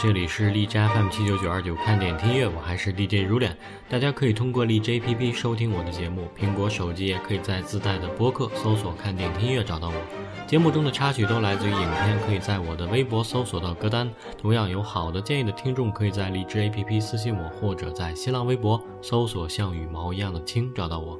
这里是荔枝 FM 七九九二九看点听音乐，我还是 DJ 如脸。大家可以通过荔枝 APP 收听我的节目，苹果手机也可以在自带的播客搜索“看点听音乐”找到我。节目中的插曲都来自于影片，可以在我的微博搜索到歌单。同样有好的建议的听众，可以在荔枝 APP 私信我，或者在新浪微博搜索“像羽毛一样的青”找到我。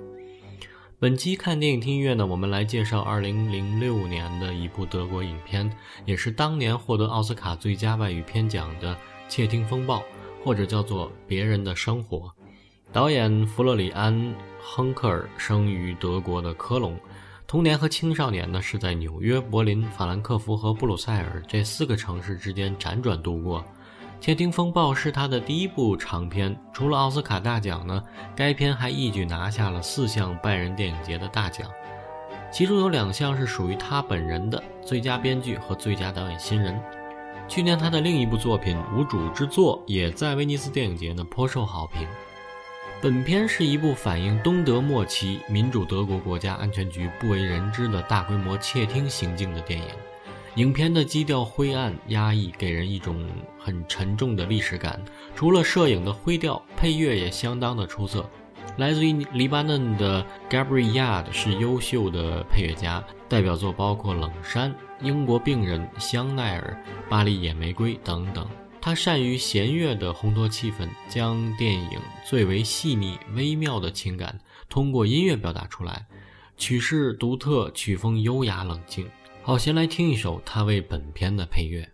本期看电影听音乐呢，我们来介绍2006年的一部德国影片，也是当年获得奥斯卡最佳外语片奖的《窃听风暴》，或者叫做《别人的生活》。导演弗洛里安·亨克尔生于德国的科隆，童年和青少年呢是在纽约、柏林、法兰克福和布鲁塞尔这四个城市之间辗转度过。《窃听风暴》是他的第一部长片，除了奥斯卡大奖呢，该片还一举拿下了四项拜仁电影节的大奖，其中有两项是属于他本人的最佳编剧和最佳导演新人。去年他的另一部作品《无主之作》也在威尼斯电影节呢颇受好评。本片是一部反映东德末期民主德国国家安全局不为人知的大规模窃听行径的电影。影片的基调灰暗压抑，给人一种很沉重的历史感。除了摄影的灰调，配乐也相当的出色。来自于黎巴嫩的 Gabriel Yard 是优秀的配乐家，代表作包括《冷山》《英国病人》《香奈儿》《巴黎野玫瑰》等等。他善于弦乐的烘托气氛，将电影最为细腻微妙的情感通过音乐表达出来。曲式独特，曲风优雅冷静。好，先来听一首他为本片的配乐。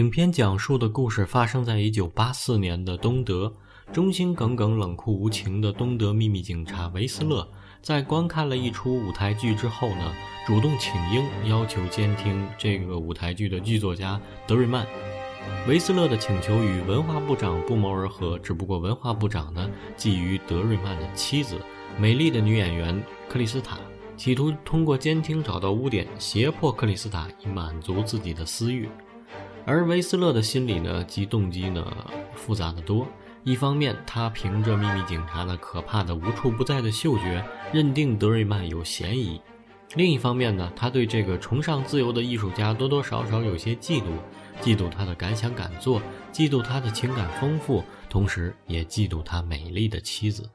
影片讲述的故事发生在1984年的东德，忠心耿耿、冷酷无情的东德秘密警察维斯勒，在观看了一出舞台剧之后呢，主动请缨，要求监听这个舞台剧的剧作家德瑞曼。维斯勒的请求与文化部长不谋而合，只不过文化部长呢觊觎德瑞曼的妻子，美丽的女演员克里斯塔，企图通过监听找到污点，胁迫克里斯塔以满足自己的私欲。而维斯勒的心理呢，及动机呢复杂的多。一方面，他凭着秘密警察的可怕的无处不在的嗅觉，认定德瑞曼有嫌疑；另一方面呢，他对这个崇尚自由的艺术家多多少少有些嫉妒。嫉妒他的敢想敢做，嫉妒他的情感丰富，同时也嫉妒他美丽的妻子。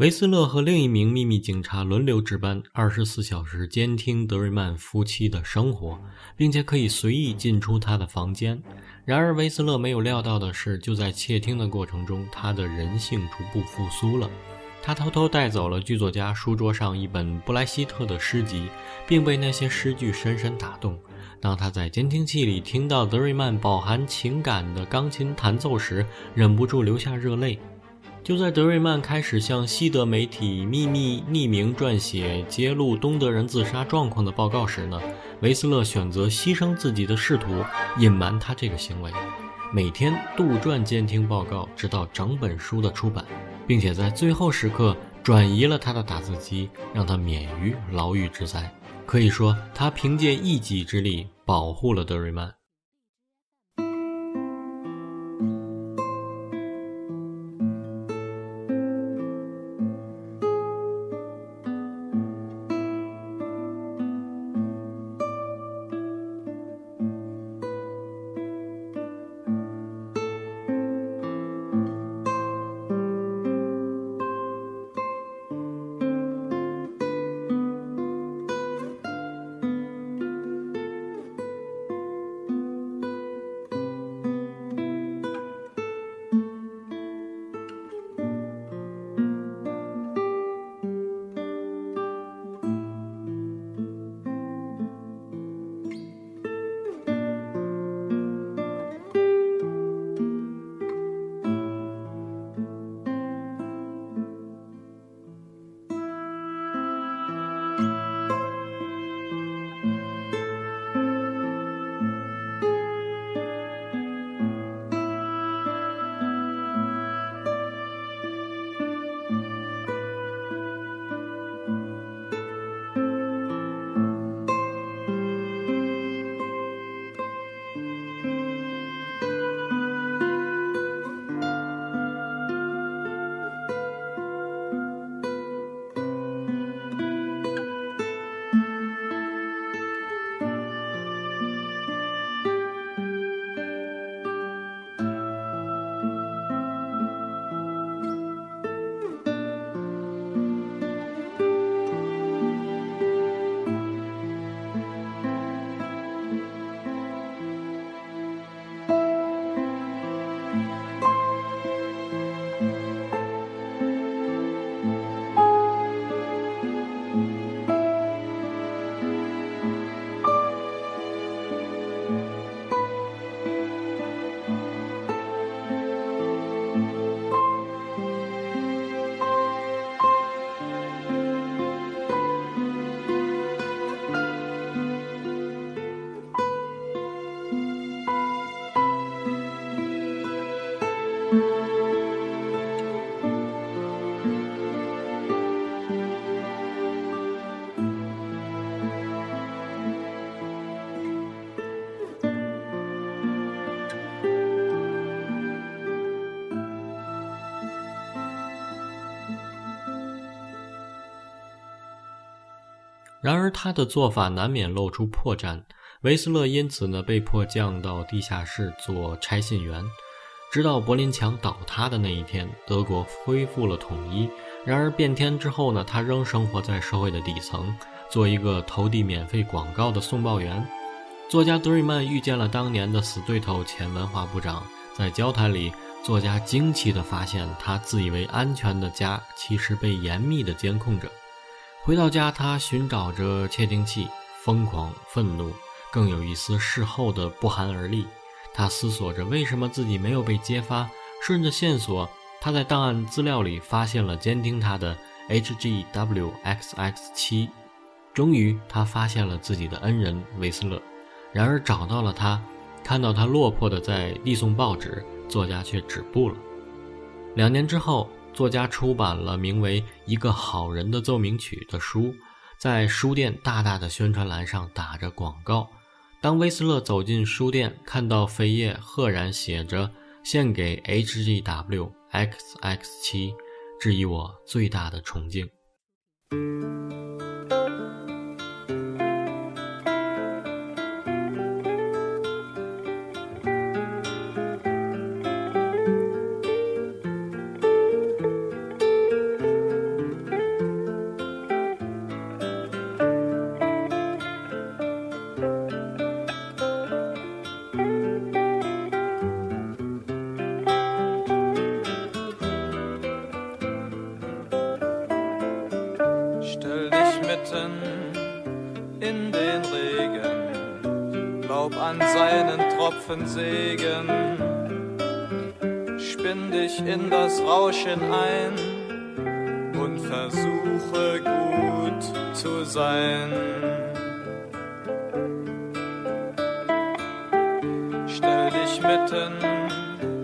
维斯勒和另一名秘密警察轮流值班，二十四小时监听德瑞曼夫妻的生活，并且可以随意进出他的房间。然而，维斯勒没有料到的是，就在窃听的过程中，他的人性逐步复苏了。他偷偷带走了剧作家书桌上一本布莱希特的诗集，并被那些诗句深深打动。当他在监听器里听到德瑞曼饱含情感的钢琴弹奏时，忍不住流下热泪。就在德瑞曼开始向西德媒体秘密匿名撰写揭露东德人自杀状况的报告时呢，维斯勒选择牺牲自己的仕途，隐瞒他这个行为，每天杜撰监听报告，直到整本书的出版，并且在最后时刻转移了他的打字机，让他免于牢狱之灾。可以说，他凭借一己之力保护了德瑞曼。然而，他的做法难免露出破绽。维斯勒因此呢，被迫降到地下室做差信员，直到柏林墙倒塌的那一天，德国恢复了统一。然而，变天之后呢，他仍生活在社会的底层，做一个投递免费广告的送报员。作家德瑞曼遇见了当年的死对头前文化部长，在交谈里，作家惊奇地发现，他自以为安全的家其实被严密地监控着。回到家，他寻找着窃听器，疯狂、愤怒，更有一丝事后的不寒而栗。他思索着为什么自己没有被揭发。顺着线索，他在档案资料里发现了监听他的 HGWXX7。终于，他发现了自己的恩人维斯勒。然而，找到了他，看到他落魄的在递送报纸，作家却止步了。两年之后。作家出版了名为《一个好人的奏鸣曲》的书，在书店大大的宣传栏上打着广告。当威斯勒走进书店，看到扉页赫然写着“献给 H G W X X 七致以我最大的崇敬。Tropfen Segen, spinn dich in das Rauschen ein und versuche gut zu sein. Stell dich mitten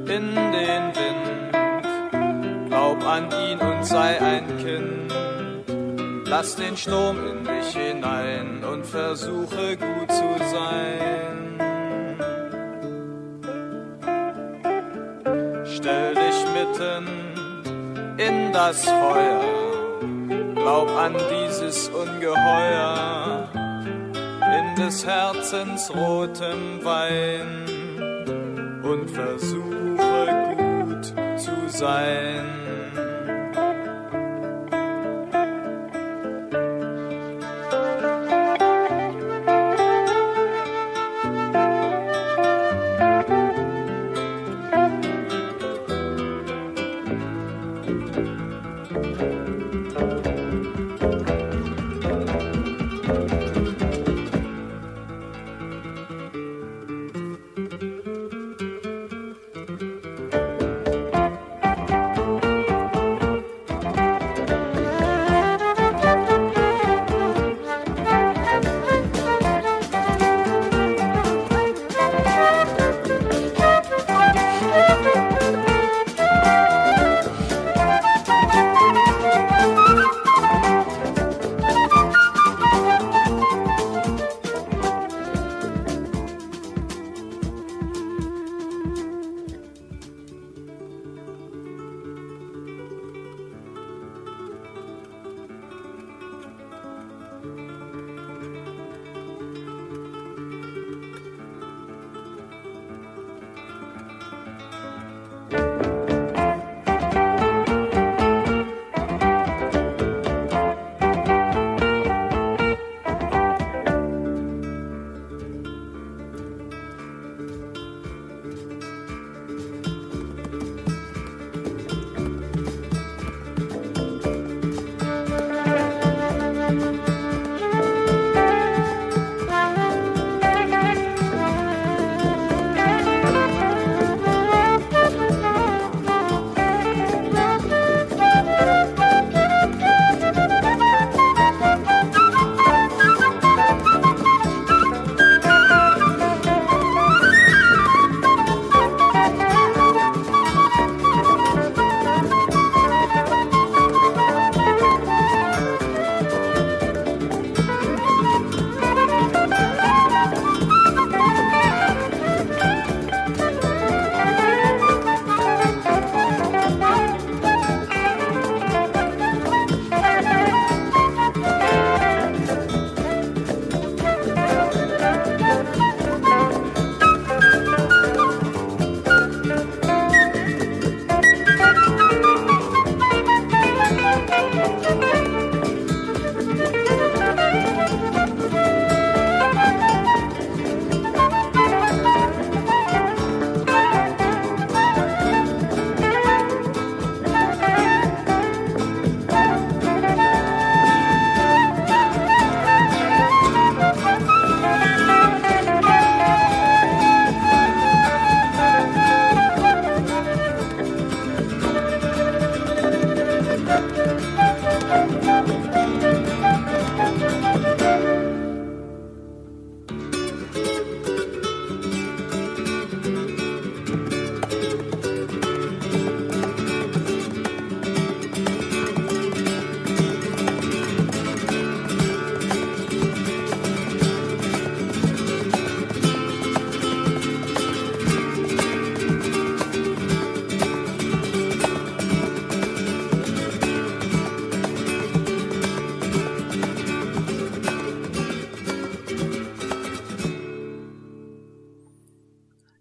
in den Wind, glaub an ihn und sei ein Kind. Lass den Sturm in dich hinein und versuche gut zu sein. Stell dich mitten in das Feuer, glaub an dieses Ungeheuer, in des Herzens rotem Wein und versuche gut zu sein.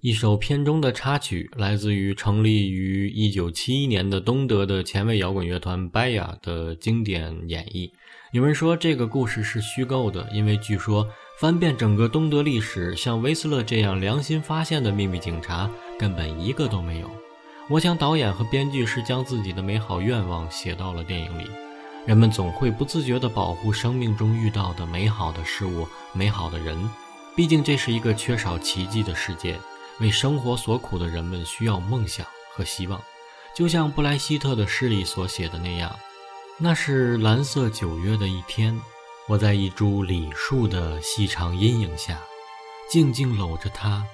一首片中的插曲，来自于成立于1971年的东德的前卫摇滚乐团 Baya 的经典演绎。有人说这个故事是虚构的，因为据说翻遍整个东德历史，像威斯勒这样良心发现的秘密警察根本一个都没有。我想导演和编剧是将自己的美好愿望写到了电影里。人们总会不自觉地保护生命中遇到的美好的事物、美好的人。毕竟这是一个缺少奇迹的世界，为生活所苦的人们需要梦想和希望。就像布莱希特的诗里所写的那样：“那是蓝色九月的一天，我在一株李树的细长阴影下，静静搂着她。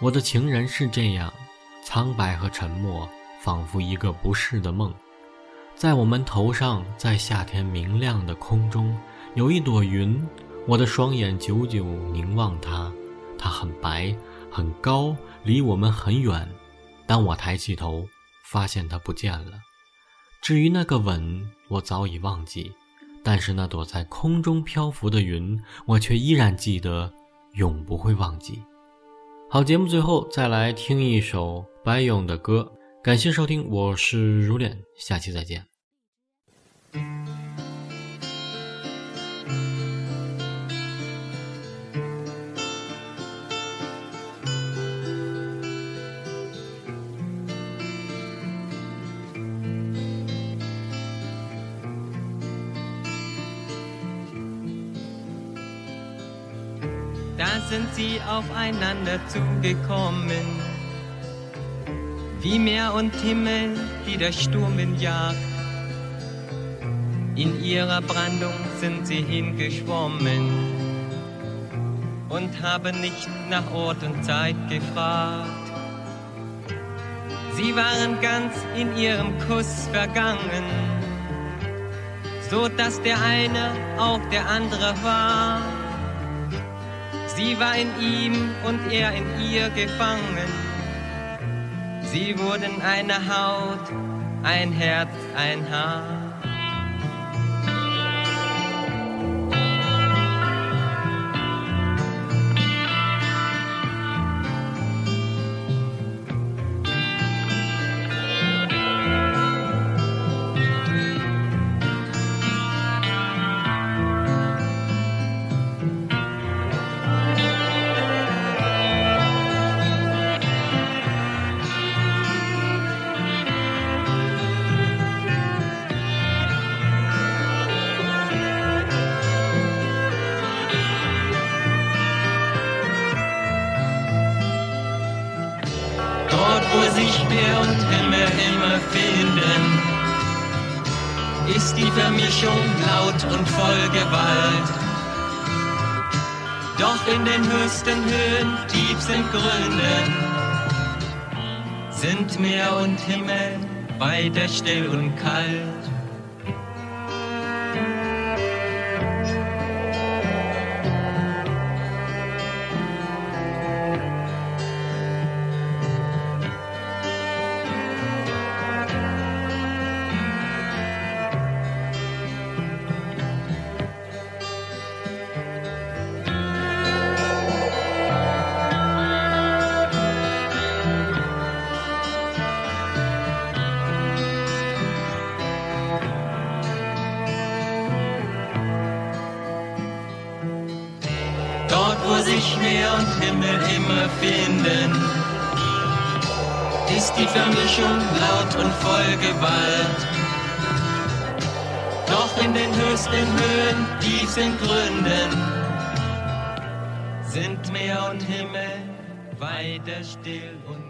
我的情人是这样，苍白和沉默，仿佛一个不是的梦。在我们头上，在夏天明亮的空中，有一朵云。”我的双眼久久凝望它，它很白，很高，离我们很远。当我抬起头，发现它不见了。至于那个吻，我早已忘记，但是那朵在空中漂浮的云，我却依然记得，永不会忘记。好，节目最后再来听一首白勇的歌。感谢收听，我是如恋，下期再见。Sind sie aufeinander zugekommen. Wie Meer und Himmel, die der Sturm jagt. In ihrer Brandung sind sie hingeschwommen und haben nicht nach Ort und Zeit gefragt. Sie waren ganz in ihrem Kuss vergangen, so dass der eine auch der andere war. Sie war in ihm und er in ihr gefangen. Sie wurden eine Haut, ein Herz, ein Haar. Vermischung laut und voll Gewalt. Doch in den höchsten Höhen, tiefsten Gründen, sind Meer und Himmel weiter still und kalt. Finden, ist die Vermischung laut und voll Gewalt. Doch in den höchsten Höhen, tiefen Gründen, sind Meer und Himmel weiter still und.